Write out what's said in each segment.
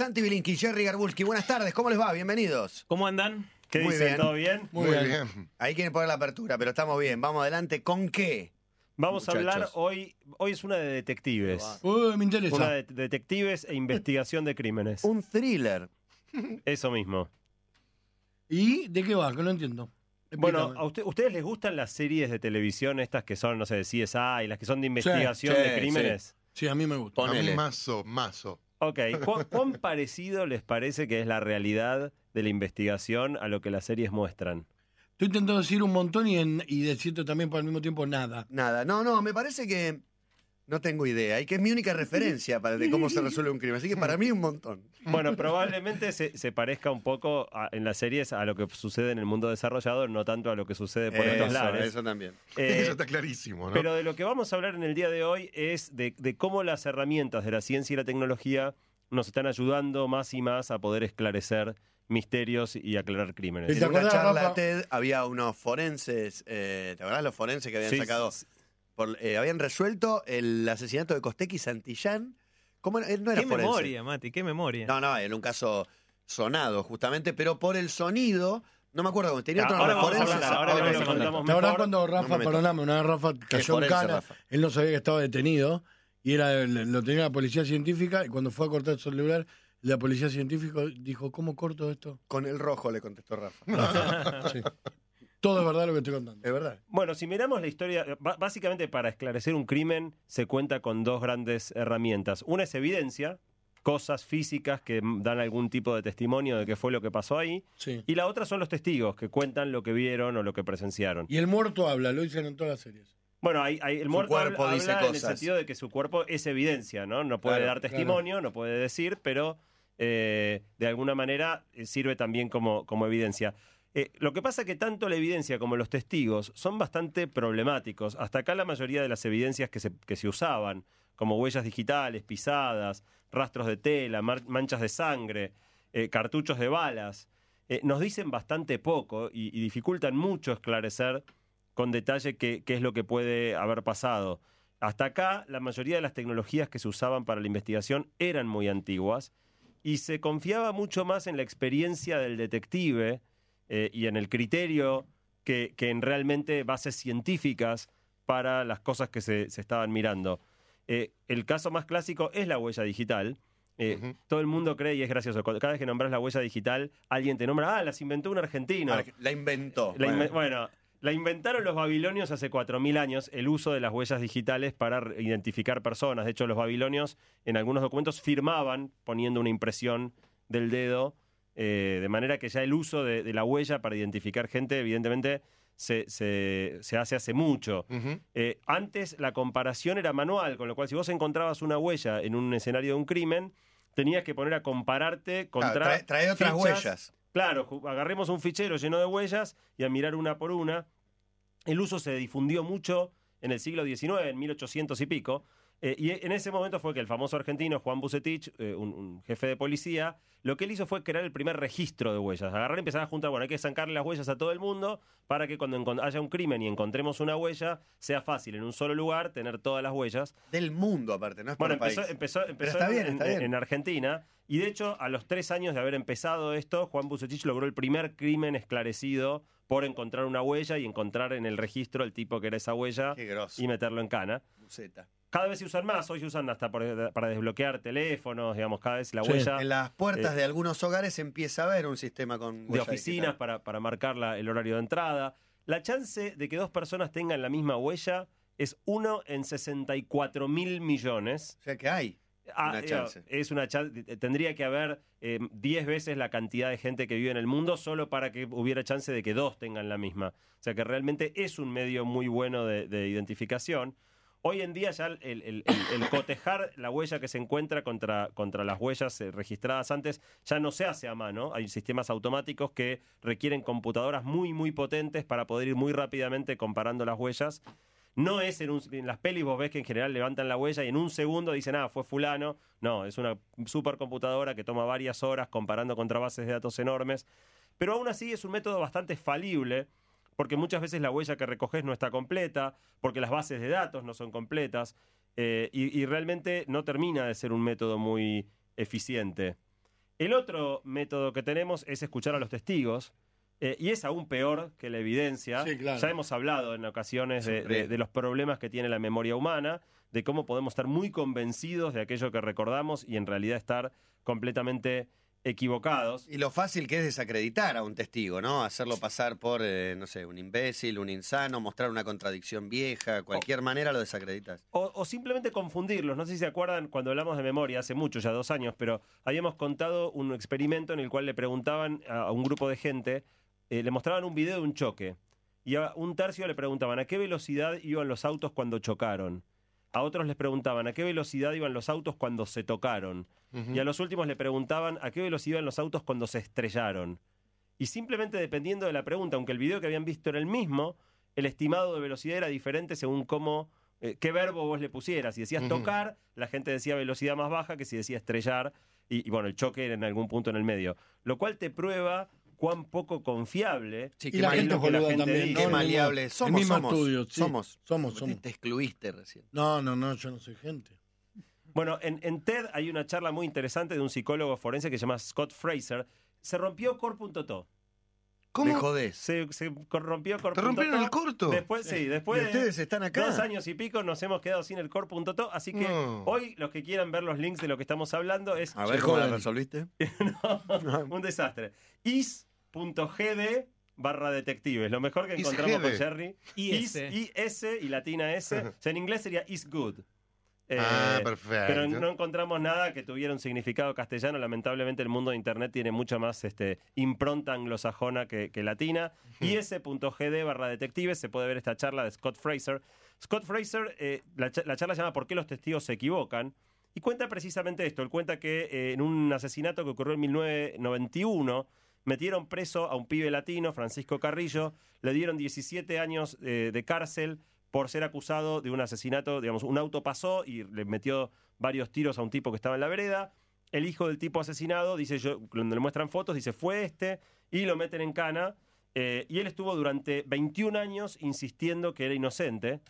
Santi Bilinki, Jerry Garbulski, buenas tardes, ¿cómo les va? Bienvenidos. ¿Cómo andan? ¿Qué Muy dicen? bien. ¿Todo bien? Muy bien. Ahí quieren poner la apertura, pero estamos bien. Vamos adelante. ¿Con qué? Vamos a hablar hoy. Hoy es una de detectives. Uy, me interesa. Una de detectives e investigación de crímenes. Un thriller. Eso mismo. ¿Y de qué va? Que no entiendo. Bueno. ¿a usted- ustedes les gustan las series de televisión estas que son, no sé, de CSI, las que son de investigación sí, de crímenes? Sí, a mí me gusta. A Ponele. mí mazo, mazo. Ok, ¿Cu- ¿cuán parecido les parece que es la realidad de la investigación a lo que las series muestran? Estoy intentando decir un montón y, en, y decirte también por al mismo tiempo nada. Nada, no, no, me parece que no tengo idea y que es mi única referencia para de cómo se resuelve un crimen. Así que para mí un montón. Bueno, probablemente se, se parezca un poco a- en las series a lo que sucede en el mundo desarrollado, no tanto a lo que sucede por estos Eso, lares. eso también. Eh, Eso está clarísimo, ¿no? Pero de lo que vamos a hablar en el día de hoy es de, de cómo las herramientas de la ciencia y la tecnología nos están ayudando más y más a poder esclarecer misterios y aclarar crímenes. ¿Te En una charla? TED había unos forenses, eh, ¿te acordás los forenses que habían Sí, sacado? sí, por- eh, habían resuelto el asesinato de Costec y Santillán. ¿Cómo era? Él no era Qué forense. memoria, Mati, qué memoria. No, no, en un caso sonado, justamente, pero por el sonido, no me acuerdo cómo tenía otro ahora nombre vamos a hablar, ahora Ok, lo ok. contamos ¿Te acordás mejor. cuando No Rafa, me meto. perdóname, una vez Rafa cayó en cana, Rafa. él no sabía que estaba detenido y era lo tenía la policía científica y cuando fue a cortar su celular, la policía científica dijo, ¿cómo corto esto? Con el rojo le contestó Rafa. Sí. Todo es verdad lo que estoy contando. Es verdad. Bueno, si miramos la historia, básicamente para esclarecer un crimen se cuenta con dos grandes herramientas. Una es evidencia, cosas físicas que dan algún tipo de testimonio de qué fue lo que pasó ahí. Sí. Y la otra son los testigos, que cuentan lo que vieron o lo que presenciaron. Y el muerto habla, lo dicen en todas las series. Bueno, hay, hay- el muerto cuerpo habla, dice habla en el cosas. sentido de que su cuerpo es evidencia, ¿no? No puede Claro, dar testimonio, no puede decir, pero eh, de alguna manera eh, sirve también como, como evidencia. Eh, lo que pasa es que tanto la evidencia como los testigos son bastante problemáticos. Hasta acá la mayoría de las evidencias que se, que se usaban, como huellas digitales, pisadas, rastros de tela, manchas de sangre, eh, cartuchos de balas, eh, nos dicen bastante poco y, y dificultan mucho esclarecer con detalle qué, qué es lo que puede haber pasado. Hasta acá, la mayoría de las tecnologías que se usaban para la investigación eran muy antiguas y se confiaba mucho más en la experiencia del detective eh, y en el criterio que, que en realmente bases científicas para las cosas que se, se estaban mirando. Eh, el caso más clásico es la huella digital. Eh. Todo el mundo cree, y es gracioso, cada vez que nombras la huella digital, alguien te nombra, ah, las inventó un argentino. La inventó. La Bueno. bueno, la inventaron los babilonios hace 4.000 años, el uso de las huellas digitales para identificar personas. De hecho, los babilonios en algunos documentos firmaban poniendo una impresión del dedo, eh, de manera que ya el uso de, de la huella para identificar gente, evidentemente, se, se- se hace hace mucho. Eh, antes la comparación era manual, con lo cual si vos encontrabas una huella en un escenario de un crimen, tenías que poner a compararte contra... Claro, trae, trae otras fichas huellas. Claro, agarremos un fichero lleno de huellas y a mirar una por una. El uso se difundió mucho en el siglo XIX, en 1800 y pico. Eh, y en ese momento fue que el famoso argentino Juan Bucetich, eh, un, un jefe de policía, lo que él hizo fue crear el primer registro de huellas. Agarrar y empezar a juntar, bueno, hay que zancarle las huellas a todo el mundo para que cuando haya un crimen y encontremos una huella, sea fácil en un solo lugar tener todas las huellas. Del mundo, aparte, no es Bueno, empezó, país. empezó, empezó en, bien, en- está bien. en Argentina y de hecho a los tres años de haber empezado esto, Juan Bucetich logró el primer crimen esclarecido por encontrar una huella y encontrar en el registro el tipo que era esa huella y meterlo en cana. Buceta. Cada vez se usan más, hoy se usan hasta por- para desbloquear teléfonos, digamos, cada vez la Sí. huella En las puertas eh, de algunos hogares empieza a haber un sistema con de huella oficinas digital. para, para marcar la- el horario de entrada. La chance de que dos personas tengan la misma huella es uno en 64 mil millones. O sea que hay. Ah, Una eh, chance. Es una chance. Tendría que haber eh, 10 veces la cantidad de gente que vive en el mundo solo para que hubiera chance de que dos tengan la misma. O sea que realmente es un medio muy bueno de, de identificación. Hoy en día ya el, cotejar la huella que se encuentra contra, contra las huellas eh, registradas antes ya no se hace a mano. Hay sistemas automáticos que requieren computadoras muy, muy potentes para poder ir muy rápidamente comparando las huellas. No es en, un- en las pelis, vos ves que en general levantan la huella y en un segundo dicen, ah, fue fulano. No, es una supercomputadora que toma varias horas comparando contra bases de datos enormes. Pero aún así es un método bastante falible, porque muchas veces la huella que recoges no está completa, porque las bases de datos no son completas, eh, y, y realmente no termina de ser un método muy eficiente. El otro método que tenemos es escuchar a los testigos. eh, y es aún peor que la evidencia. Sí, claro. Ya hemos hablado en ocasiones de, Siempre. de- de los problemas que tiene la memoria humana, de cómo podemos estar muy convencidos de aquello que recordamos y en realidad estar completamente equivocados. Y lo fácil que es desacreditar a un testigo, ¿no? Hacerlo pasar por, eh, no sé, un imbécil, un insano, mostrar una contradicción vieja, cualquier manera lo desacreditas. O, o simplemente confundirlos. No sé si se acuerdan cuando hablamos de memoria, hace mucho, ya dos años, pero habíamos contado un experimento en el cual le preguntaban a, a un grupo de gente, eh, le mostraban un video de un choque. Y a un tercio le preguntaban a qué velocidad iban los autos cuando chocaron. A otros les preguntaban a qué velocidad iban los autos cuando se tocaron. Y a los últimos le preguntaban a qué velocidad iban los autos cuando se estrellaron. Y simplemente dependiendo de la pregunta, aunque el video que habían visto era el mismo, el estimado de velocidad era diferente según cómo, eh, qué verbo vos le pusieras. Si decías tocar, la gente decía velocidad más baja que si decía estrellar. Y, y bueno, el choque era en algún punto en el medio. Lo cual te prueba cuán poco confiable Sí, Y qué la mal- gente lo que la gente también. dice. qué ¿no? El maleable. mismo- Somos, el mismo somos, estudio, sí. somos. Somos, somos. Te excluiste recién. No, no, no, yo no soy gente. Bueno, en, en TED hay una charla muy interesante de un psicólogo forense que se llama Scott Fraser. Se rompió core.to. Me ¿Cómo? jodés. Se, se rompió ¿Te core.to. rompieron el corto? Después, sí, después Y de ustedes están acá. dos años y pico nos hemos quedado sin el core.to. Así que No. hoy los que quieran ver los links de lo que estamos hablando es A ver cómo la resolviste. un desastre. is.gd barra detectives. Lo mejor que encontramos con Jerry. IS. Is, IS y latina S. O sea, en inglés sería is good. Eh, ah, perfecto. pero no encontramos nada que tuviera un significado castellano. Lamentablemente el mundo de Internet tiene mucha más este, impronta anglosajona que, que latina. is.gd barra detectives se puede ver esta charla de Scott Fraser. Scott Fraser, eh, la, cha- la charla se llama ¿Por qué los testigos se equivocan? Y cuenta precisamente esto. Él cuenta que eh, en un asesinato que ocurrió en 1991 metieron preso a un pibe latino, Francisco Carrillo, le dieron 17 años eh, de cárcel por ser acusado de un asesinato, digamos, un auto pasó y le metió varios tiros a un tipo que estaba en la vereda. El hijo del tipo asesinado, dice cuando le muestran fotos, dice fue este, y lo meten en cana. Eh, y él estuvo durante 21 años insistiendo que era inocente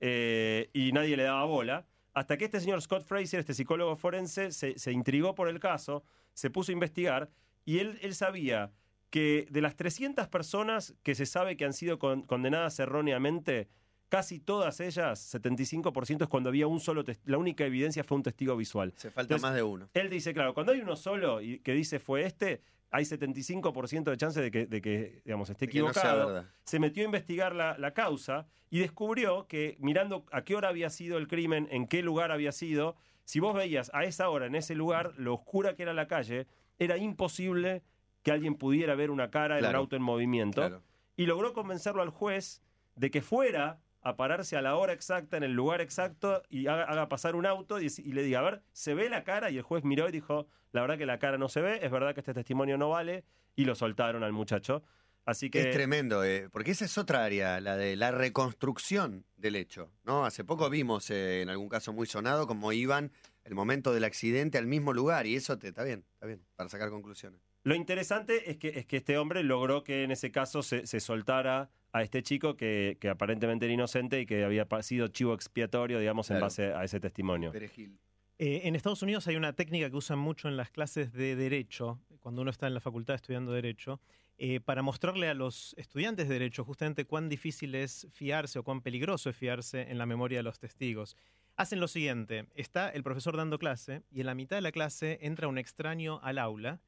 eh, y nadie le daba bola. Hasta que este señor Scott Fraser, este psicólogo forense, se, intrigó por el caso, se puso a investigar y él, sabía que de las 300 personas que se sabe que han sido con- condenadas erróneamente, casi todas ellas, 75% es cuando había un solo la única evidencia fue un testigo visual. Se falta Entonces, más de uno. Él dice, claro, cuando hay uno solo y que dice fue este, hay 75% de chance de que, de que digamos, esté De no equivocado se metió a investigar la, la causa y descubrió que mirando a qué hora había sido el crimen, en qué lugar había sido, si vos veías a esa hora, en ese lugar, lo oscura que era la calle, era imposible que alguien pudiera ver una cara en un Claro. auto en movimiento. Claro. Y logró convencerlo al juez de que fuera a pararse a la hora exacta, en el lugar exacto, y haga, haga pasar un auto y, y le diga, a ver, ¿se ve la cara? Y el juez miró y dijo, la verdad que la cara no se ve, es verdad que este testimonio no vale, y lo soltaron al muchacho. Así que... Es tremendo, eh, porque esa es otra área, la de la reconstrucción del hecho. ¿no? Hace poco vimos, eh, en algún caso muy sonado, cómo iban el momento del accidente al mismo lugar, y eso te, está bien, está bien, para sacar conclusiones. Lo interesante es que, es que este hombre logró que en ese caso se, se soltara a este chico que, que aparentemente era inocente y que había sido chivo expiatorio, digamos, en base a ese testimonio. Perejil. Eh, en Estados Unidos hay una técnica que usan mucho en las clases de Derecho, cuando uno está en la facultad estudiando Derecho, eh, para mostrarle a los estudiantes de Derecho justamente cuán difícil es fiarse o cuán peligroso es fiarse en la memoria de los testigos. Hacen lo siguiente, está el profesor dando clase y en la mitad de la clase entra un extraño al aula,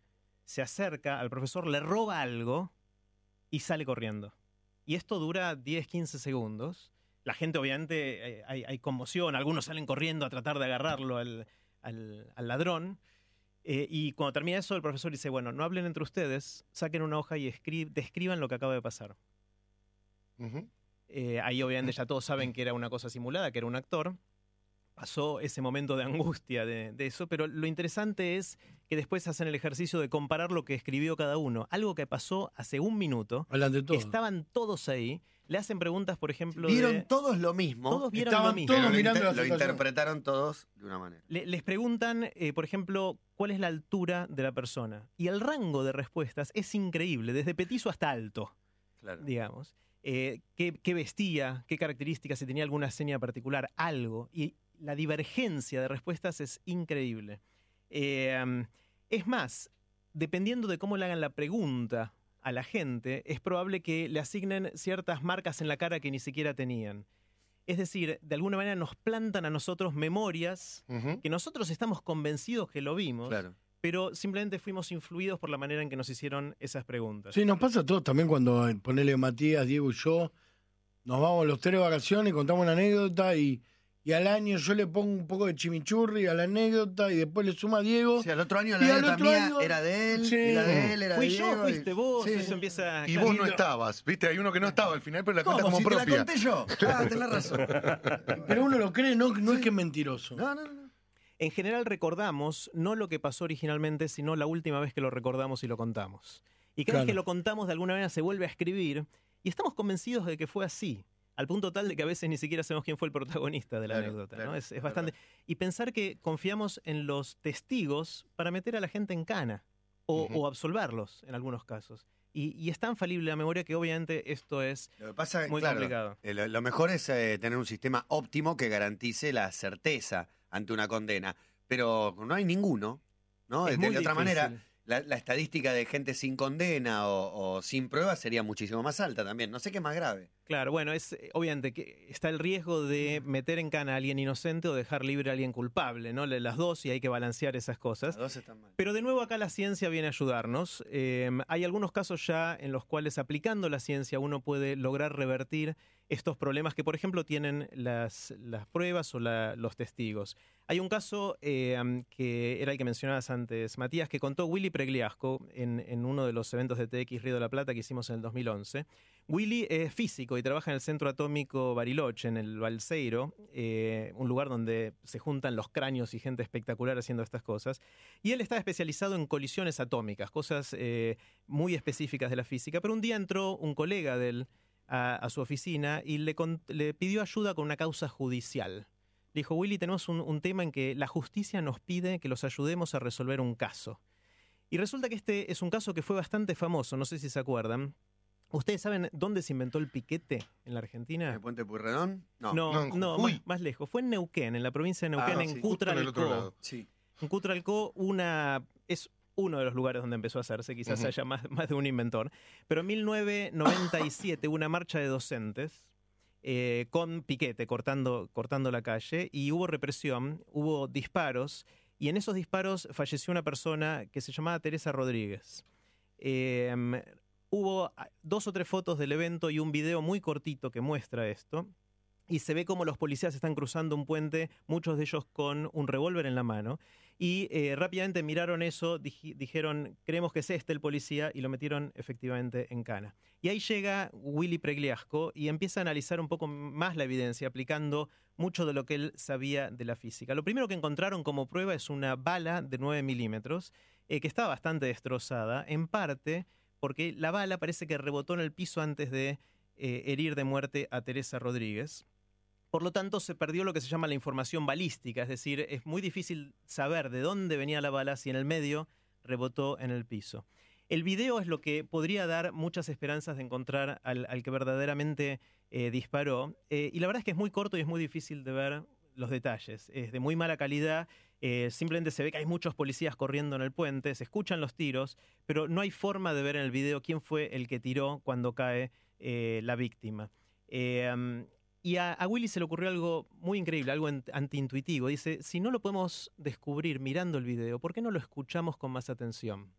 se acerca al profesor, le roba algo y sale corriendo. Y esto dura 10, 15 segundos. La gente, obviamente, eh, hay, hay conmoción. Algunos salen corriendo a tratar de agarrarlo al, al- al ladrón. Eh, y cuando termina eso, el profesor dice: Bueno, no hablen entre ustedes, saquen una hoja y escri- describan lo que acaba de pasar. Eh, ahí, obviamente, ya todos saben que era una cosa simulada, que era un actor. Pasó ese momento de angustia de, de eso, pero lo interesante es que después hacen el ejercicio de comparar lo que escribió cada uno. Algo que pasó hace un minuto. Hablan de todo. Estaban todos ahí. Le hacen preguntas, por ejemplo. Vieron de- todos lo mismo, Todos vieron Estaban lo mismo. todos lo, inter- interpretaron todos de una manera. Le- les preguntan, eh, por ejemplo, cuál es la altura de la persona. Y el rango de respuestas es increíble, desde petizo hasta alto, Claro. digamos. Eh, qué, qué vestía, qué características, si tenía alguna seña particular, algo. Y la divergencia de respuestas es increíble. Eh, um, es más, dependiendo de cómo le hagan la pregunta a la gente, es probable que le asignen ciertas marcas en la cara que ni siquiera tenían. Es decir, de alguna manera nos plantan a nosotros memorias que nosotros estamos convencidos que lo vimos, Claro. pero simplemente fuimos influidos por la manera en que nos hicieron esas preguntas. Sí, nos pasa a todos también cuando eh, ponele Matías, Diego y yo, nos vamos los tres de vacaciones, contamos una anécdota y, y al año yo le pongo un poco de chimichurri a la anécdota y después le suma a Diego. Sí, al otro año Y la anécdota mía año- era de él, Sí. y la de él era Fui de yo, Diego, y- fuiste vos, Sí. eso empieza... Y claro. vos no estabas, ¿viste? Hay uno que no estaba al final, pero la cuenta como Si te la propia. conté yo. Ah, tenés razón. Pero uno lo cree, no, no es que es mentiroso. No, no, no. En general recordamos no lo que pasó originalmente, sino la última vez que lo recordamos y lo contamos. Y cada vez que lo contamos de alguna manera se vuelve a escribir y estamos convencidos de que fue así. Al punto tal de que a veces ni siquiera sabemos quién fue el protagonista de la Claro, anécdota. claro, ¿no? Es, bastante. Y pensar que confiamos en los testigos para meter a la gente en cana o, absolverlos en algunos casos. Y, y es tan falible la memoria que obviamente esto es Lo que pasa es muy claro, complicado. eh, lo, lo mejor es eh, tener un sistema óptimo que garantice la certeza ante una condena. Pero no hay ninguno, ¿no? Es de muy de otra manera, la, la estadística de gente sin condena o, o sin pruebas sería muchísimo más alta también. No sé qué es más grave. Claro, bueno, es eh, obviamente que está el riesgo de meter en cana a alguien inocente o dejar libre a alguien culpable, ¿no? Las dos y hay que balancear esas Las cosas. dos están mal. Pero de nuevo acá la ciencia viene a ayudarnos. Eh, hay algunos casos ya en los cuales aplicando la ciencia uno puede lograr revertir estos problemas que, por ejemplo, tienen las, pruebas o los testigos. Hay un caso eh, que era el que mencionabas antes, Matías, que contó Willy Pregliasco en, uno de los eventos de TX Río de la Plata que hicimos en el 2011. Willy es físico y trabaja en el Centro Atómico Bariloche, en el Balseiro, eh, un lugar donde se juntan los cráneos y gente espectacular haciendo estas cosas. Y él está especializado en colisiones atómicas, cosas eh, muy específicas de la física. Pero un día entró un colega de él a, a su oficina y le, con- le pidió ayuda con una causa judicial. Le dijo, Willy, tenemos un, un tema en que la justicia nos pide que los ayudemos a resolver un caso. Y resulta que este es un caso que fue bastante famoso, no sé si se acuerdan. ¿Ustedes saben dónde se inventó el piquete en la Argentina? ¿El puente Puyredón? No. No, No, en más, más lejos. Fue en Neuquén, en la provincia de Neuquén, Ah, en sí, justo en. Sí. En Cutralcó una, es uno de los lugares donde empezó a hacerse, quizás Ujú. haya más, más de un inventor. Pero en 1997 hubo una marcha de docentes eh, con piquete, cortando, cortando la calle, y hubo represión, hubo disparos, y en esos disparos falleció una persona que se llamaba Teresa Rodríguez. Eh, hubo ah, dos o tres fotos del evento y un video muy cortito que muestra esto. Y se ve como los policías están cruzando un puente, muchos de ellos con un revólver en la mano. Y eh, rápidamente miraron eso, dij- dijeron, creemos que es este el policía, y lo metieron efectivamente en cana. Y ahí llega Willy Pregliasco y empieza a analizar un poco más la evidencia, aplicando mucho de lo que él sabía de la física. Lo primero que encontraron como prueba es una bala de 9 milímetros, eh, que estaba bastante destrozada, en parte porque la bala parece que rebotó en el piso antes de eh, herir de muerte a Teresa Rodríguez. Por lo tanto, se perdió lo que se llama la información balística, es decir, es muy difícil saber de dónde venía la bala si en el medio rebotó en el piso. El video es lo que podría dar muchas esperanzas de encontrar al, que verdaderamente eh, disparó. Eh, y la verdad es que es muy corto y es muy difícil de ver los detalles. Es de muy mala calidad. eh, simplemente se ve que hay muchos policías corriendo en el puente, se escuchan los tiros, pero no hay forma de ver en el video quién fue el que tiró cuando cae la víctima. Y a, a Willy se le ocurrió algo muy increíble, algo ant- antiintuitivo. Dice, si no lo podemos descubrir mirando el video, ¿por qué no lo escuchamos con más atención?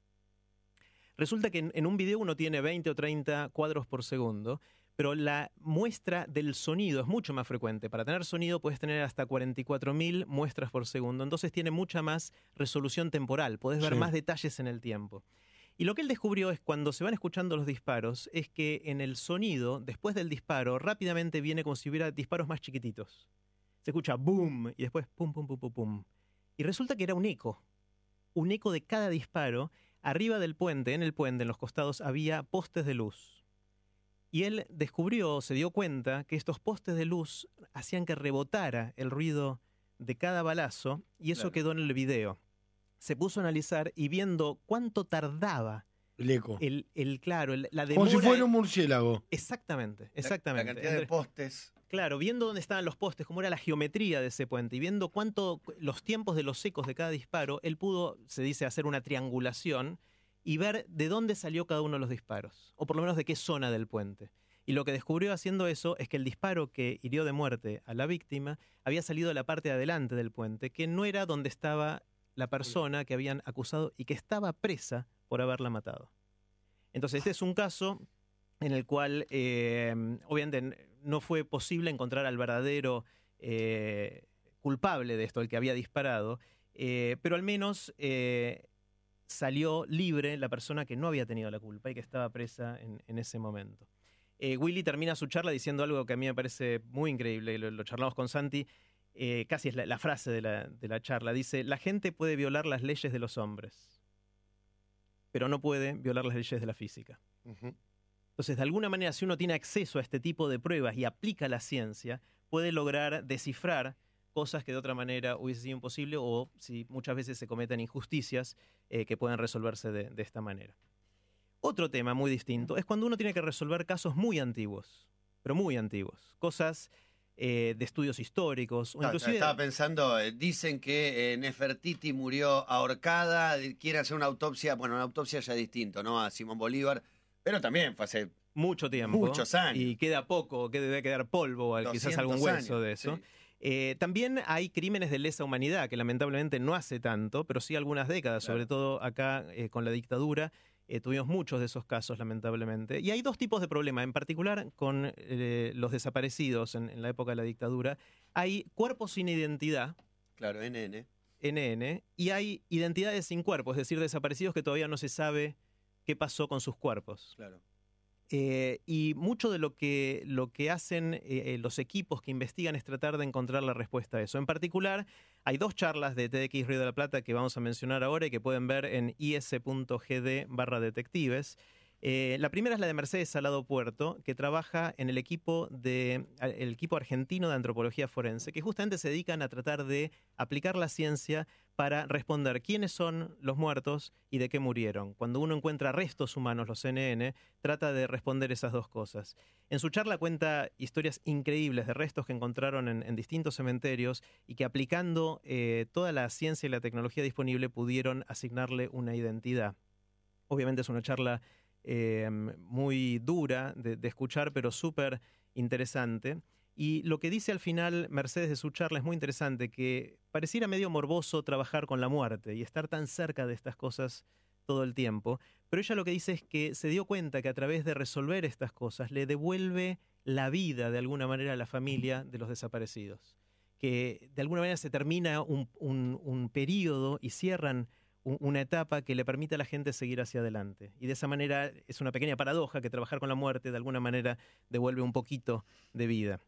Resulta que en, en un video uno tiene 20 o 30 cuadros por segundo, pero la muestra del sonido es mucho más frecuente. Para tener sonido puedes tener hasta 44.000 muestras por segundo, entonces tiene mucha más resolución temporal, podés ver Sí. más detalles en el tiempo. Y lo que él descubrió es cuando se van escuchando los disparos, es que en el sonido, después del disparo, rápidamente viene como si hubiera disparos más chiquititos. Se escucha boom y después pum, pum, pum, pum, pum. Y resulta que era un eco. Un eco de cada disparo. Arriba del puente, en el puente, en los costados, había postes de luz. Y él descubrió, se dio cuenta, que estos postes de luz hacían que rebotara el ruido de cada balazo y eso Claro. quedó en el video. Se puso a analizar y viendo cuánto tardaba El eco. el, el claro, el- la Como demora. si fuera un murciélago. Exactamente, exactamente. La, cantidad de postes. Claro, viendo dónde estaban los postes, cómo era la geometría de ese puente y viendo cuánto los tiempos de los ecos de cada disparo, él pudo, se dice, hacer una triangulación y ver de dónde salió cada uno de los disparos, o por lo menos de qué zona del puente. Y lo que descubrió haciendo eso es que el disparo que hirió de muerte a la víctima había salido de la parte de adelante del puente, que no era donde estaba la persona que habían acusado y que estaba presa por haberla matado. Entonces, este es un caso en el cual, eh, obviamente, no fue posible encontrar al verdadero eh, culpable de esto, el que había disparado, eh, pero al menos salió libre la persona que no había tenido la culpa y que estaba presa en, ese momento. Willy termina su charla diciendo algo que a mí me parece muy increíble, lo, lo charlamos con Santi, casi es la, frase de la, de la charla, dice, la gente puede violar las leyes de los hombres, pero no puede violar las leyes de la física. Entonces, de alguna manera, si uno tiene acceso a este tipo de pruebas y aplica la ciencia, puede lograr descifrar cosas que de otra manera hubiese sido imposible o si muchas veces se cometen injusticias eh, que pueden resolverse de, de esta manera. Otro tema muy distinto es cuando uno tiene que resolver casos muy antiguos, pero muy antiguos, cosas eh, de estudios históricos. O inclusive... Estaba pensando, eh, dicen que eh, Nefertiti murió ahorcada, quiere hacer una autopsia, bueno, una autopsia ya distinto, ¿no? A Simón Bolívar, pero también fue hace mucho tiempo. Muchos años. Y queda poco, que debe quedar polvo, quizás algún hueso de eso. también hay crímenes de lesa humanidad, que lamentablemente no hace tanto, pero sí algunas décadas, sobre todo acá con la dictadura, eh, tuvimos muchos de esos casos, lamentablemente. Y hay dos tipos de problemas, en particular con eh, los desaparecidos en, la época de la dictadura. Hay cuerpos sin identidad. Claro, NN. NN. Y hay identidades sin cuerpo, es decir, desaparecidos que todavía no se sabe qué pasó con sus cuerpos. Claro. Eh, y mucho de lo que, lo que hacen los equipos que investigan es tratar de encontrar la respuesta a eso. En particular, hay dos charlas de TDX Río de la Plata que vamos a mencionar ahora y que pueden ver en is.gd barra detectives. Eh, la primera es la de Mercedes Salado Puerto, que trabaja en el equipo, de, el equipo argentino de antropología forense, que justamente se dedican a tratar de aplicar la ciencia para responder quiénes son los muertos y de qué murieron. Cuando uno encuentra restos humanos, los CNN, trata de responder esas dos cosas. En su charla cuenta historias increíbles de restos que encontraron en, distintos cementerios y que aplicando eh, toda la ciencia y la tecnología disponible pudieron asignarle una identidad. Obviamente es una charla Em, muy dura de, escuchar, pero súper interesante. Y lo que dice al final Mercedes de su charla es muy interesante, que pareciera medio morboso trabajar con la muerte y estar tan cerca de estas cosas todo el tiempo, pero ella lo que dice es que se dio cuenta que a través de resolver estas cosas le devuelve la vida de alguna manera a la familia de los desaparecidos, que de alguna manera se termina un, un, un periodo y cierran una etapa que le permite a la gente seguir hacia adelante. Y de esa manera es una pequeña paradoja que trabajar con la muerte de alguna manera devuelve un poquito de vida.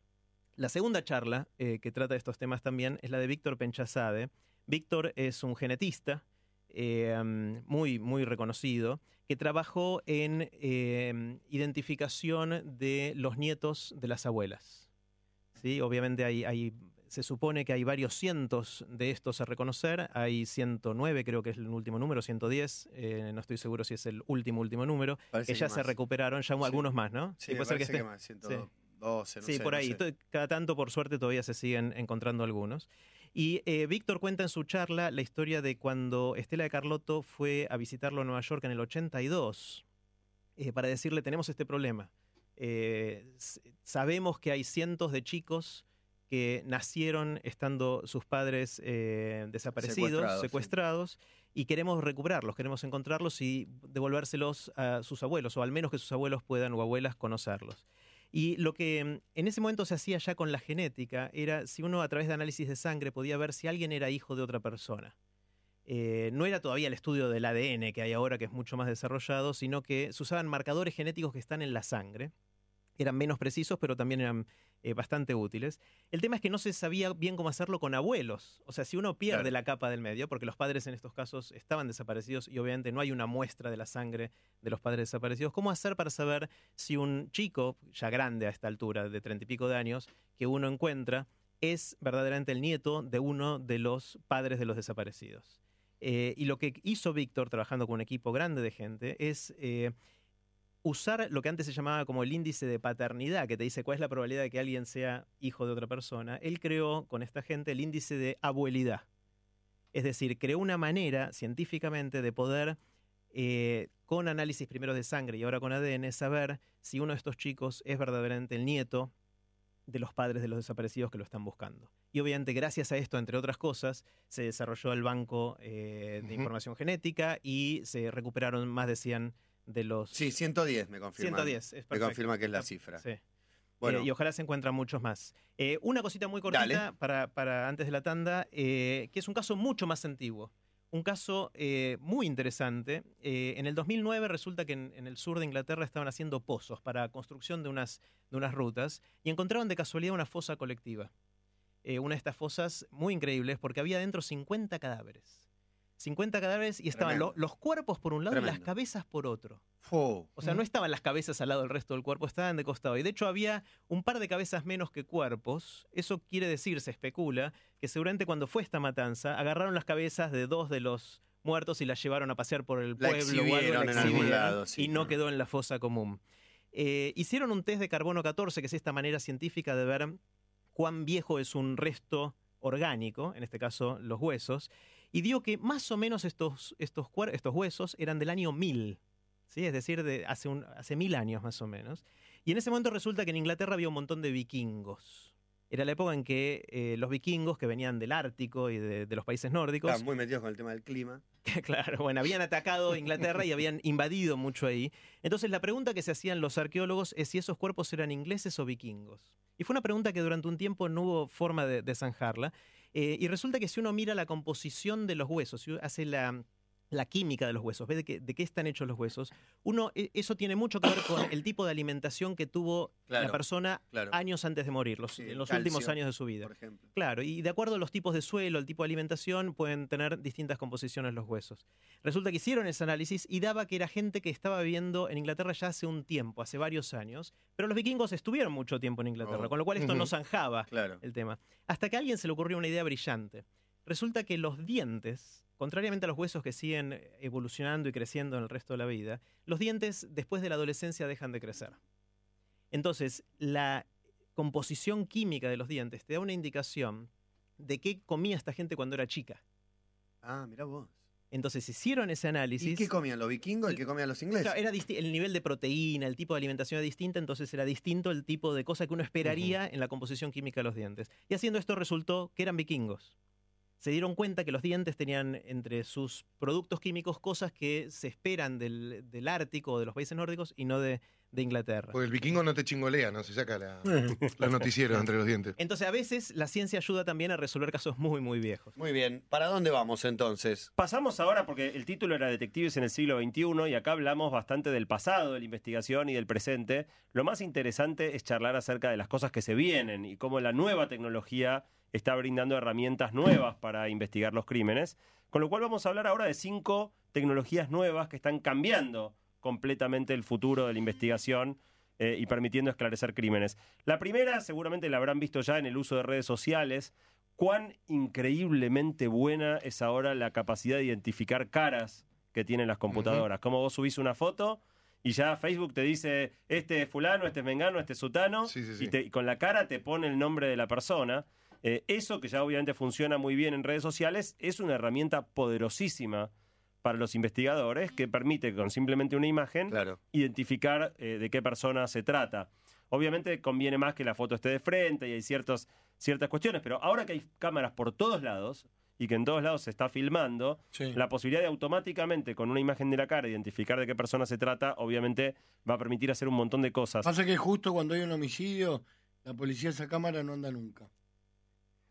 La segunda charla eh, que trata de estos temas también es la de Víctor Penchazade. Víctor es un genetista eh, muy, muy reconocido que trabajó en eh, identificación de los nietos de las abuelas. ¿Sí? Obviamente hay se supone que hay varios cientos de estos a reconocer. Hay 109, creo que es el último número, 110. Eh, no estoy seguro si es el último, último número. que ya se recuperaron, ya algunos más, ¿no? Sí, puede ser que, esté. más, 112, sí. por ahí. Cada tanto, por suerte, todavía se siguen encontrando algunos. Y eh, Víctor cuenta en su charla la historia de cuando Estela de Carlotto fue a visitarlo en Nueva York en el 82 eh, para decirle: Tenemos este problema. sabemos que hay cientos de chicos que nacieron estando sus padres eh, desaparecidos, secuestrados, y queremos recuperarlos, queremos encontrarlos y devolvérselos a sus abuelos, o al menos que sus abuelos puedan o abuelas conocerlos. Y lo que en ese momento se hacía ya con la genética era si uno a través de análisis de sangre podía ver si alguien era hijo de otra persona. Eh, no era todavía el estudio del ADN que hay ahora, que es mucho más desarrollado, sino que se usaban marcadores genéticos que están en la sangre. Eran menos precisos, pero también eran eh, bastante útiles. El tema es que no se sabía bien cómo hacerlo con abuelos. O sea, si uno pierde la capa del medio, porque los padres en estos casos estaban desaparecidos y obviamente no hay una muestra de la sangre de los padres desaparecidos, ¿cómo hacer para saber si un chico, ya grande a esta altura, de treinta y pico de años, que uno encuentra, es verdaderamente el nieto de uno de los padres de los desaparecidos? Eh, y lo que hizo Víctor, trabajando con un equipo grande de gente, es eh, usar lo que antes se llamaba como el índice de paternidad, que te dice cuál es la probabilidad de que alguien sea hijo de otra persona, él creó con esta gente el índice de abuelidad. Es decir, creó una manera científicamente de poder eh, con análisis primero de sangre y ahora con ADN, saber si uno de estos chicos es verdaderamente el nieto de los padres de los desaparecidos que lo están buscando. Y obviamente gracias a esto, entre otras cosas, se desarrolló el banco eh, de información genética y se recuperaron más de 100 de los... Sí, 110 me confirma. 110, es Me confirma que es la cifra. Sí. Bueno, Eh, y ojalá se encuentran muchos más. Eh, una cosita muy cortita para, para antes de la tanda, eh, que es un caso mucho más antiguo. Un caso muy interesante. En el 2009 resulta que en, en el sur de Inglaterra estaban haciendo pozos para construcción de unas, de unas rutas y encontraron de casualidad una fosa colectiva. Una de estas fosas muy increíbles porque había dentro 50 cadáveres. 50 cadáveres y estaban lo- los cuerpos por un lado y las cabezas por otro. O sea, no estaban las cabezas al lado del resto del cuerpo, estaban de costado. Y de hecho había un par de cabezas menos que cuerpos. Eso quiere decir, se especula, que seguramente cuando fue esta matanza, agarraron las cabezas de dos de los muertos y las llevaron a pasear por el La pueblo o algo, exhibieron la en algún exhibieron, lado, sí. y no quedó en la fosa común. Eh, hicieron un test de carbono 14, que es esta manera científica de ver cuán viejo es un resto orgánico, en este caso los huesos, y dio que más o menos estos, estos, huesos eran del año 1000, ¿sí? es decir, de hace, un, hace mil años más o menos. Y en ese momento resulta que en Inglaterra había un montón de vikingos. Era la época en que eh, los vikingos que venían del Ártico y de, de los países nórdicos Estaban muy metidos con el tema del clima. claro, bueno, habían atacado Inglaterra y habían invadido mucho ahí. Entonces la pregunta que se hacían los arqueólogos es si esos cuerpos eran ingleses o vikingos. Y fue una pregunta que durante un tiempo no hubo forma de, de zanjarla. Eh, y resulta que si uno mira la composición de los huesos, si hace la, la química de los huesos, ve de qué, de qué están hechos los huesos, uno, e- eso tiene mucho que ver con el tipo de alimentación que tuvo Claro, la persona Claro. años antes de morir, los, Sí, en los calcio, últimos años de su vida. Por ejemplo. Claro, y de acuerdo a los tipos de suelo, el tipo de alimentación, pueden tener distintas composiciones los huesos. Resulta que hicieron ese análisis y daba que era gente que estaba viviendo en Inglaterra ya hace un tiempo, hace varios años, pero los vikingos estuvieron mucho tiempo en Inglaterra, Oh. con lo cual esto no Ujú. zanjaba Claro. el tema. Hasta que a alguien se le ocurrió una idea brillante. Resulta que los dientes, contrariamente a los huesos que siguen evolucionando y creciendo en el resto de la vida, los dientes después de la adolescencia dejan de crecer. Entonces, la composición química de los dientes te da una indicación de qué comía esta gente cuando era chica. Ah, mira vos. Entonces hicieron ese análisis. ¿Y qué comían los vikingos y qué comían los ingleses? Claro, era el nivel de proteína, el tipo de alimentación era distinta, entonces era distinto el tipo de cosa que uno esperaría en la composición química de los dientes. Y haciendo esto resultó que eran vikingos. Se dieron cuenta que los dientes tenían entre sus productos químicos cosas que se esperan del, del Ártico o de los países nórdicos y no de, de Inglaterra. Porque el vikingo no te chingolea, no se saca la, los noticieros entre los dientes. Entonces a veces la ciencia ayuda también a resolver casos muy, muy viejos. Muy bien. ¿Para dónde vamos entonces? Pasamos ahora, porque el título era Detectives en el siglo XXI y acá hablamos bastante del pasado de la investigación y del presente. Lo más interesante es charlar acerca de las cosas que se vienen y cómo la nueva tecnología está brindando herramientas nuevas para investigar los crímenes. Con lo cual vamos a hablar ahora de cinco tecnologías nuevas que están cambiando completamente el futuro de la investigación eh, y permitiendo esclarecer crímenes. La primera, seguramente la habrán visto ya en el uso de redes sociales, cuán increíblemente buena es ahora la capacidad de identificar caras que tienen las computadoras. Como vos subís una foto y ya Facebook te dice, este es fulano, este es mengano, este es sutano, Sí, sí, sí. Y, te- y con la cara te pone el nombre de la persona. Eh, eso, que ya obviamente funciona muy bien en redes sociales, es una herramienta poderosísima para los investigadores que permite con simplemente una imagen Claro. identificar eh, de qué persona se trata. Obviamente conviene más que la foto esté de frente y hay ciertos, ciertas cuestiones, pero ahora que hay cámaras por todos lados y que en todos lados se está filmando, Sí. la posibilidad de automáticamente con una imagen de la cara identificar de qué persona se trata, obviamente va a permitir hacer un montón de cosas. Pasa que justo cuando hay un homicidio, la policía esa cámara no anda nunca.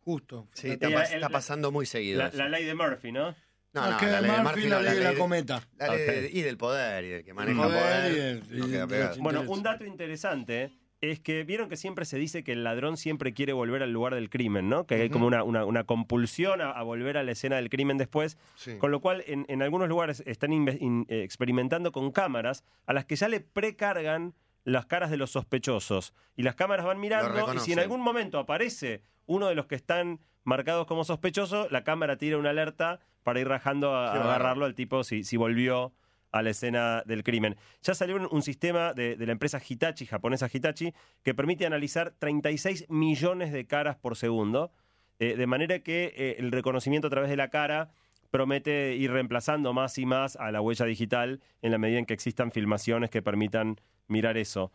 Justo. Sí, La- está, el- pasando muy seguido. La, ley de Murphy, ¿no? no, no, no, que la de ley de Murphy, la ley de la cometa. la ley de- Ok. y del poder, y del que maneja Poder poder. no Bueno, un dato interesante es que vieron que siempre se dice que el ladrón siempre quiere volver al lugar del crimen, ¿no? Que hay como una, una- una compulsión a, a volver a la escena del crimen después. Sí. Con lo cual, en, en algunos lugares están in- eh, experimentando con cámaras a las que ya le precargan las caras de los sospechosos. Y las cámaras van mirando y si en algún momento aparece uno de los que están marcados como sospechoso, la cámara tira una alerta para ir rajando a, agarrarlo al tipo si, si volvió a la escena del crimen. Ya salió un, un sistema de, de la empresa Hitachi, japonesa Hitachi, que permite analizar 36 millones de caras por segundo, eh, de manera que eh, el reconocimiento a través de la cara promete ir reemplazando más y más a la huella digital en la medida en que existan filmaciones que permitan mirar eso.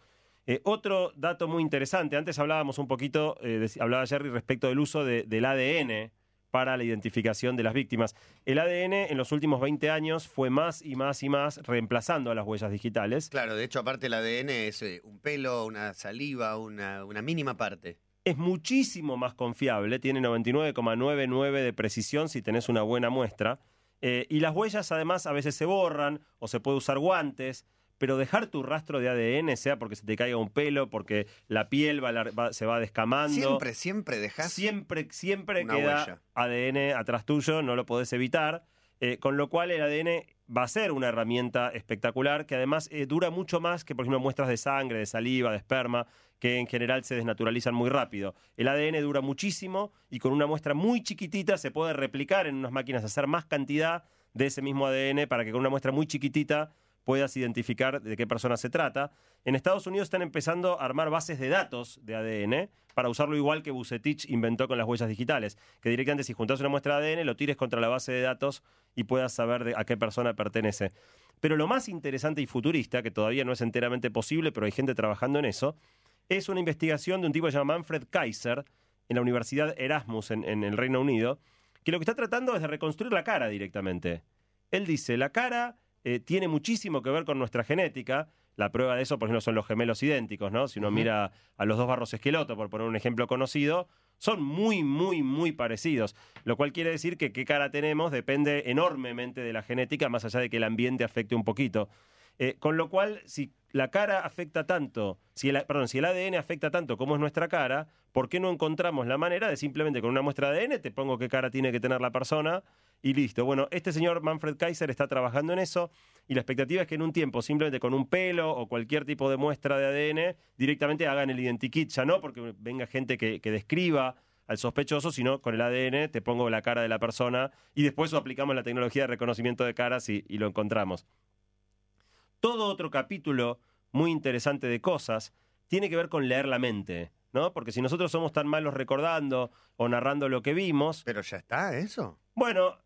Eh, otro dato muy interesante, antes hablábamos un poquito, eh, de- hablaba Jerry respecto del uso de- del ADN para la identificación de las víctimas. El ADN en los últimos 20 años fue más y más y más reemplazando a las huellas digitales. Claro, de hecho, aparte el ADN es eh, un pelo, una saliva, una, una mínima parte. es muchísimo más confiable, tiene 99,99 de precisión si tenés una buena muestra. Eh, y las huellas además a veces se borran o se puede usar guantes, pero dejar tu rastro de ADN, sea porque se te caiga un pelo, porque la piel va se va descamando. Siempre, siempre dejas. Siempre, siempre una queda huella. ADN atrás tuyo, no lo podés evitar. eh, con lo cual el ADN va a ser una herramienta espectacular que además eh, dura mucho más que, por ejemplo, muestras de sangre, de saliva, de esperma, que en general se desnaturalizan muy rápido. El ADN dura muchísimo y con una muestra muy chiquitita se puede replicar en unas máquinas, hacer más cantidad de ese mismo ADN para que con una muestra muy chiquitita puedas identificar de qué persona se trata. En Estados Unidos están empezando a armar bases de datos de ADN para usarlo igual que Bucetich inventó con las huellas digitales, que directamente si juntas una muestra de ADN lo tires contra la base de datos y puedas saber a qué persona pertenece. Pero lo más interesante y futurista, que todavía no es enteramente posible, pero hay gente trabajando en eso, es una investigación de un tipo que se llama Manfred Kaiser en la Universidad Erasmus en, en el Reino Unido, que lo que está tratando es de reconstruir la cara directamente. Él dice, la cara eh, tiene muchísimo que ver con nuestra genética. La prueba de eso, por ejemplo, son los gemelos idénticos, ¿no? Si uno mira a los dos barros esqueloto, por poner un ejemplo conocido, son muy, muy, muy parecidos. Lo cual quiere decir que qué cara tenemos depende enormemente de la genética, más allá de que el ambiente afecte un poquito. Eh, con lo cual, si la cara afecta tanto, si el, ADN afecta tanto como es nuestra cara, ¿por qué no encontramos la manera de simplemente con una muestra de ADN te pongo qué cara tiene que tener la persona y listo? Bueno, este señor Manfred Kaiser está trabajando en eso y la expectativa es que en un tiempo, simplemente con un pelo o cualquier tipo de muestra de ADN, directamente hagan el identikit, ya no porque venga gente que, describa al sospechoso, sino con el ADN te pongo la cara de la persona y después aplicamos la tecnología de reconocimiento de caras y lo encontramos todo otro capítulo muy interesante de cosas tiene que ver con leer la mente, ¿no? Porque si nosotros somos tan malos recordando o narrando lo que vimos, Pero ya está, eso. bueno,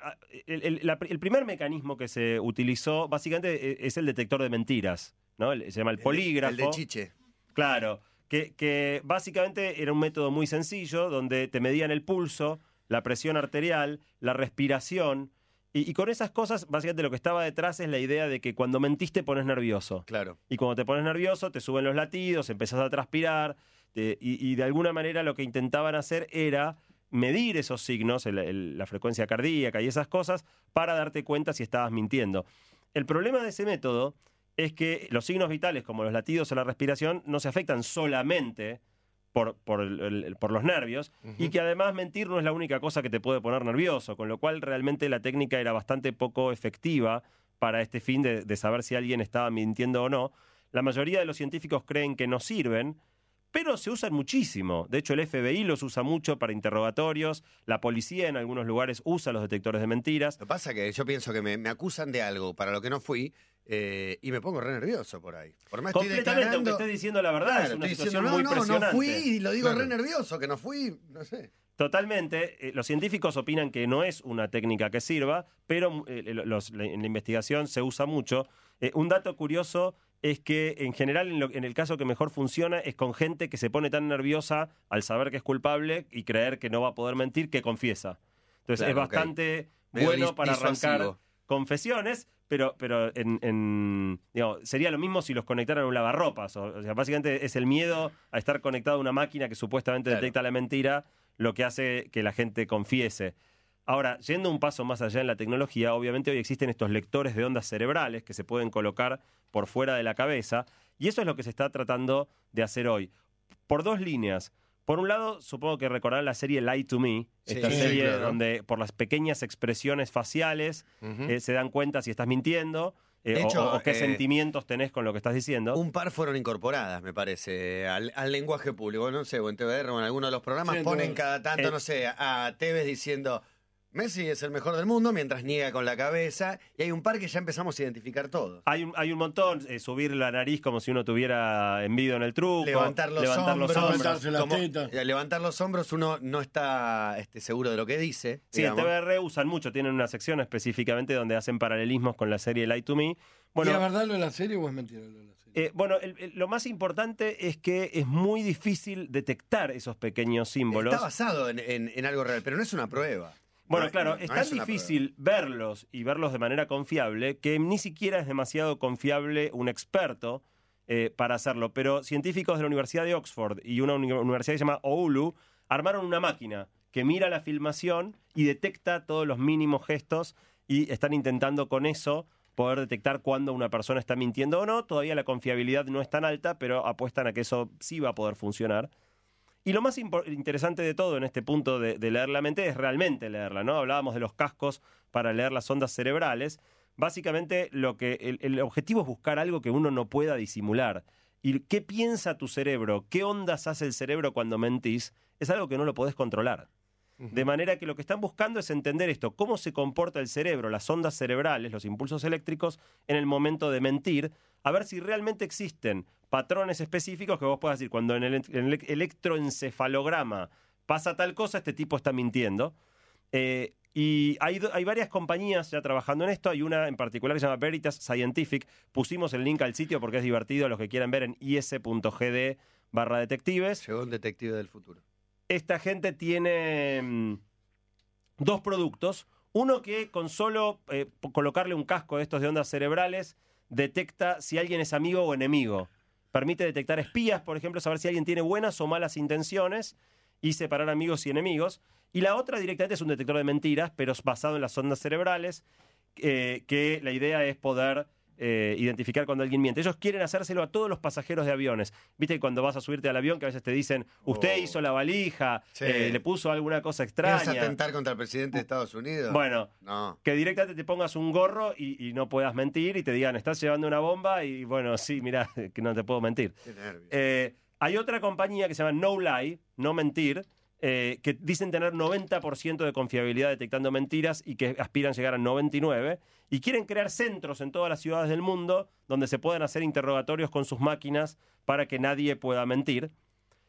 el, el- la- el primer mecanismo que se utilizó básicamente e- es el detector de mentiras, ¿no? El- Se llama el polígrafo. El de Chiche. Claro, que, que básicamente era un método muy sencillo donde te medían el pulso, la presión arterial, la respiración. Y, y con esas cosas, básicamente lo que estaba detrás es la idea de que cuando mentís te pones nervioso. Claro. Y cuando te pones nervioso, te suben los latidos, empezás a transpirar. te- y, y de alguna manera lo que intentaban hacer era medir esos signos, el- el- la frecuencia cardíaca y esas cosas, para darte cuenta si estabas mintiendo. El problema de ese método es que los signos vitales, como los latidos o la respiración, no se afectan solamente por, por, el- por los nervios y que además mentir no es la única cosa que te puede poner nervioso, con lo cual realmente la técnica era bastante poco efectiva para este fin de, de saber si alguien estaba mintiendo o no. La mayoría de los científicos creen que no sirven, pero se usan muchísimo. De hecho, el FBI los usa mucho para interrogatorios, la policía en algunos lugares usa los detectores de mentiras. Lo que pasa es que yo pienso que me, me acusan de algo para lo que no fui eh, y me pongo re nervioso por ahí. Por más estoy Completamente, aunque estés diciendo la verdad, Claro, es una estoy situación diciendo, muy no, no, no presionante. fui y lo digo Claro. re nervioso, que no fui, no sé. Totalmente. Eh, los científicos opinan que no es una técnica que sirva, pero eh, los- la- en la investigación se usa mucho. Eh, un dato curioso es que en general en, lo- en el caso que mejor funciona es con gente que se pone tan nerviosa al saber que es culpable y creer que no va a poder mentir que confiesa. Entonces Claro, es bastante bueno para arrancar confesiones, pero, pero en, en- digamos, sería lo mismo si los conectaran a un lavarropas. O, o sea, básicamente es el miedo a estar conectado a una máquina que supuestamente Claro. detecta la mentira lo que hace que la gente confiese. Ahora, yendo un paso más allá en la tecnología, obviamente hoy existen estos lectores de ondas cerebrales que se pueden colocar por fuera de la cabeza, y eso es lo que se está tratando de hacer hoy. Por dos líneas. Por un lado, supongo que recordarán la serie Lie to Me, esta Sí, serie claro. donde por las pequeñas expresiones faciales eh, se dan cuenta si estás mintiendo eh, De o- hecho, o, o qué eh, sentimientos tenés con lo que estás diciendo. Un par fueron incorporadas, me parece, al, al lenguaje público. No sé, o en TVR o en alguno de los programas Sí, ponen cada tanto, no sé, a Tevez diciendo Messi es el mejor del mundo mientras niega con la cabeza. Y hay un par que ya empezamos a identificar todos. Hay un, hay un montón, eh, subir la nariz como si uno tuviera envido en el truco. Levantar los levantar hombros. levantarse las Como- eh, levantar los hombros, uno no está este, seguro de lo que dice. Sí, en. TBR usan mucho, tienen una sección específicamente donde hacen paralelismos con la serie Lie to Me. Bueno, ¿Y es verdad lo de la serie o es mentira lo de la serie? eh, bueno el- el- lo más importante es que es muy difícil detectar esos pequeños símbolos. Está basado en, en- en algo real, pero no es una prueba. Bueno, No- claro, no es tan difícil verlos y verlos de manera confiable que ni siquiera es demasiado confiable un experto eh, para hacerlo. Pero científicos de la Universidad de Oxford y una uni- universidad que se llama Oulu armaron una máquina que mira la filmación y detecta todos los mínimos gestos y están intentando con eso poder detectar cuándo una persona está mintiendo o no. Todavía la confiabilidad no es tan alta, pero apuestan a que eso sí va a poder funcionar. Y lo más interesante de todo en este punto de, de leer la mente es realmente leerla, ¿no? Hablábamos de los cascos para leer las ondas cerebrales. Básicamente lo que el, el objetivo es buscar algo que uno no pueda disimular. ¿Y qué piensa tu cerebro? ¿Qué ondas hace el cerebro cuando mentís? Es algo que no lo podés controlar. De manera que lo que están buscando es entender esto, cómo se comporta el cerebro, las ondas cerebrales, los impulsos eléctricos en el momento de mentir, a ver si realmente existen patrones específicos que vos puedas decir, cuando en el, en el electroencefalograma pasa tal cosa, este tipo está mintiendo. Eh, y hay varias compañías ya trabajando en esto. Hay una en particular que se llama Veritas Scientific. Pusimos el link al sitio porque es divertido. Los que quieran ver en is.gd barra detectives. Llegó un detective del futuro. Esta gente tiene mm, dos productos. Uno que con solo eh, colocarle un casco de estos de ondas cerebrales detecta si alguien es amigo o enemigo. Permite detectar espías, por ejemplo, saber si alguien tiene buenas o malas intenciones y separar amigos y enemigos. Y la otra directamente es un detector de mentiras, pero es basado en las ondas cerebrales, eh, que la idea es poder eh, identificar cuando alguien miente. Ellos quieren hacérselo a todos los pasajeros de aviones. Viste que cuando vas a subirte al avión, que a veces te dicen, usted Oh. hizo la valija, Sí. eh, le puso alguna cosa ¿Quieres extraña. atentar contra el presidente de Estados Unidos? Bueno, No. que directamente te pongas un gorro y, y no puedas mentir y te digan, estás llevando una bomba y bueno, sí, mira, que no te puedo mentir. Qué nervios. Eh, hay otra compañía que se llama No Lie, no mentir, eh, que dicen tener 90% de confiabilidad detectando mentiras y que aspiran a llegar a 99%, y quieren crear centros en todas las ciudades del mundo donde se puedan hacer interrogatorios con sus máquinas para que nadie pueda mentir.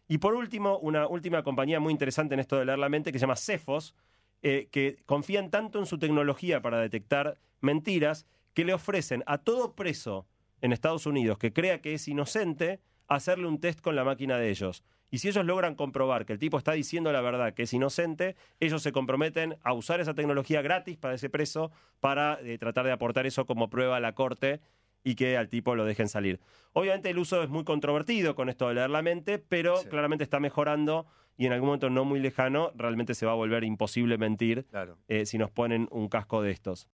Y por último, una última compañía muy interesante en esto de leer la mente que se llama Cephos, eh, que confían tanto en su tecnología para detectar mentiras que le ofrecen a todo preso en Estados Unidos que crea que es inocente hacerle un test con la máquina de ellos. Y si ellos logran comprobar que el tipo está diciendo la verdad, que es inocente, ellos se comprometen a usar esa tecnología gratis para ese preso para eh, tratar de aportar eso como prueba a la corte y que al tipo lo dejen salir. Obviamente el uso es muy controvertido con esto de leer la mente, pero Sí. claramente está mejorando y en algún momento no muy lejano realmente se va a volver imposible mentir Claro. eh, si nos ponen un casco de estos.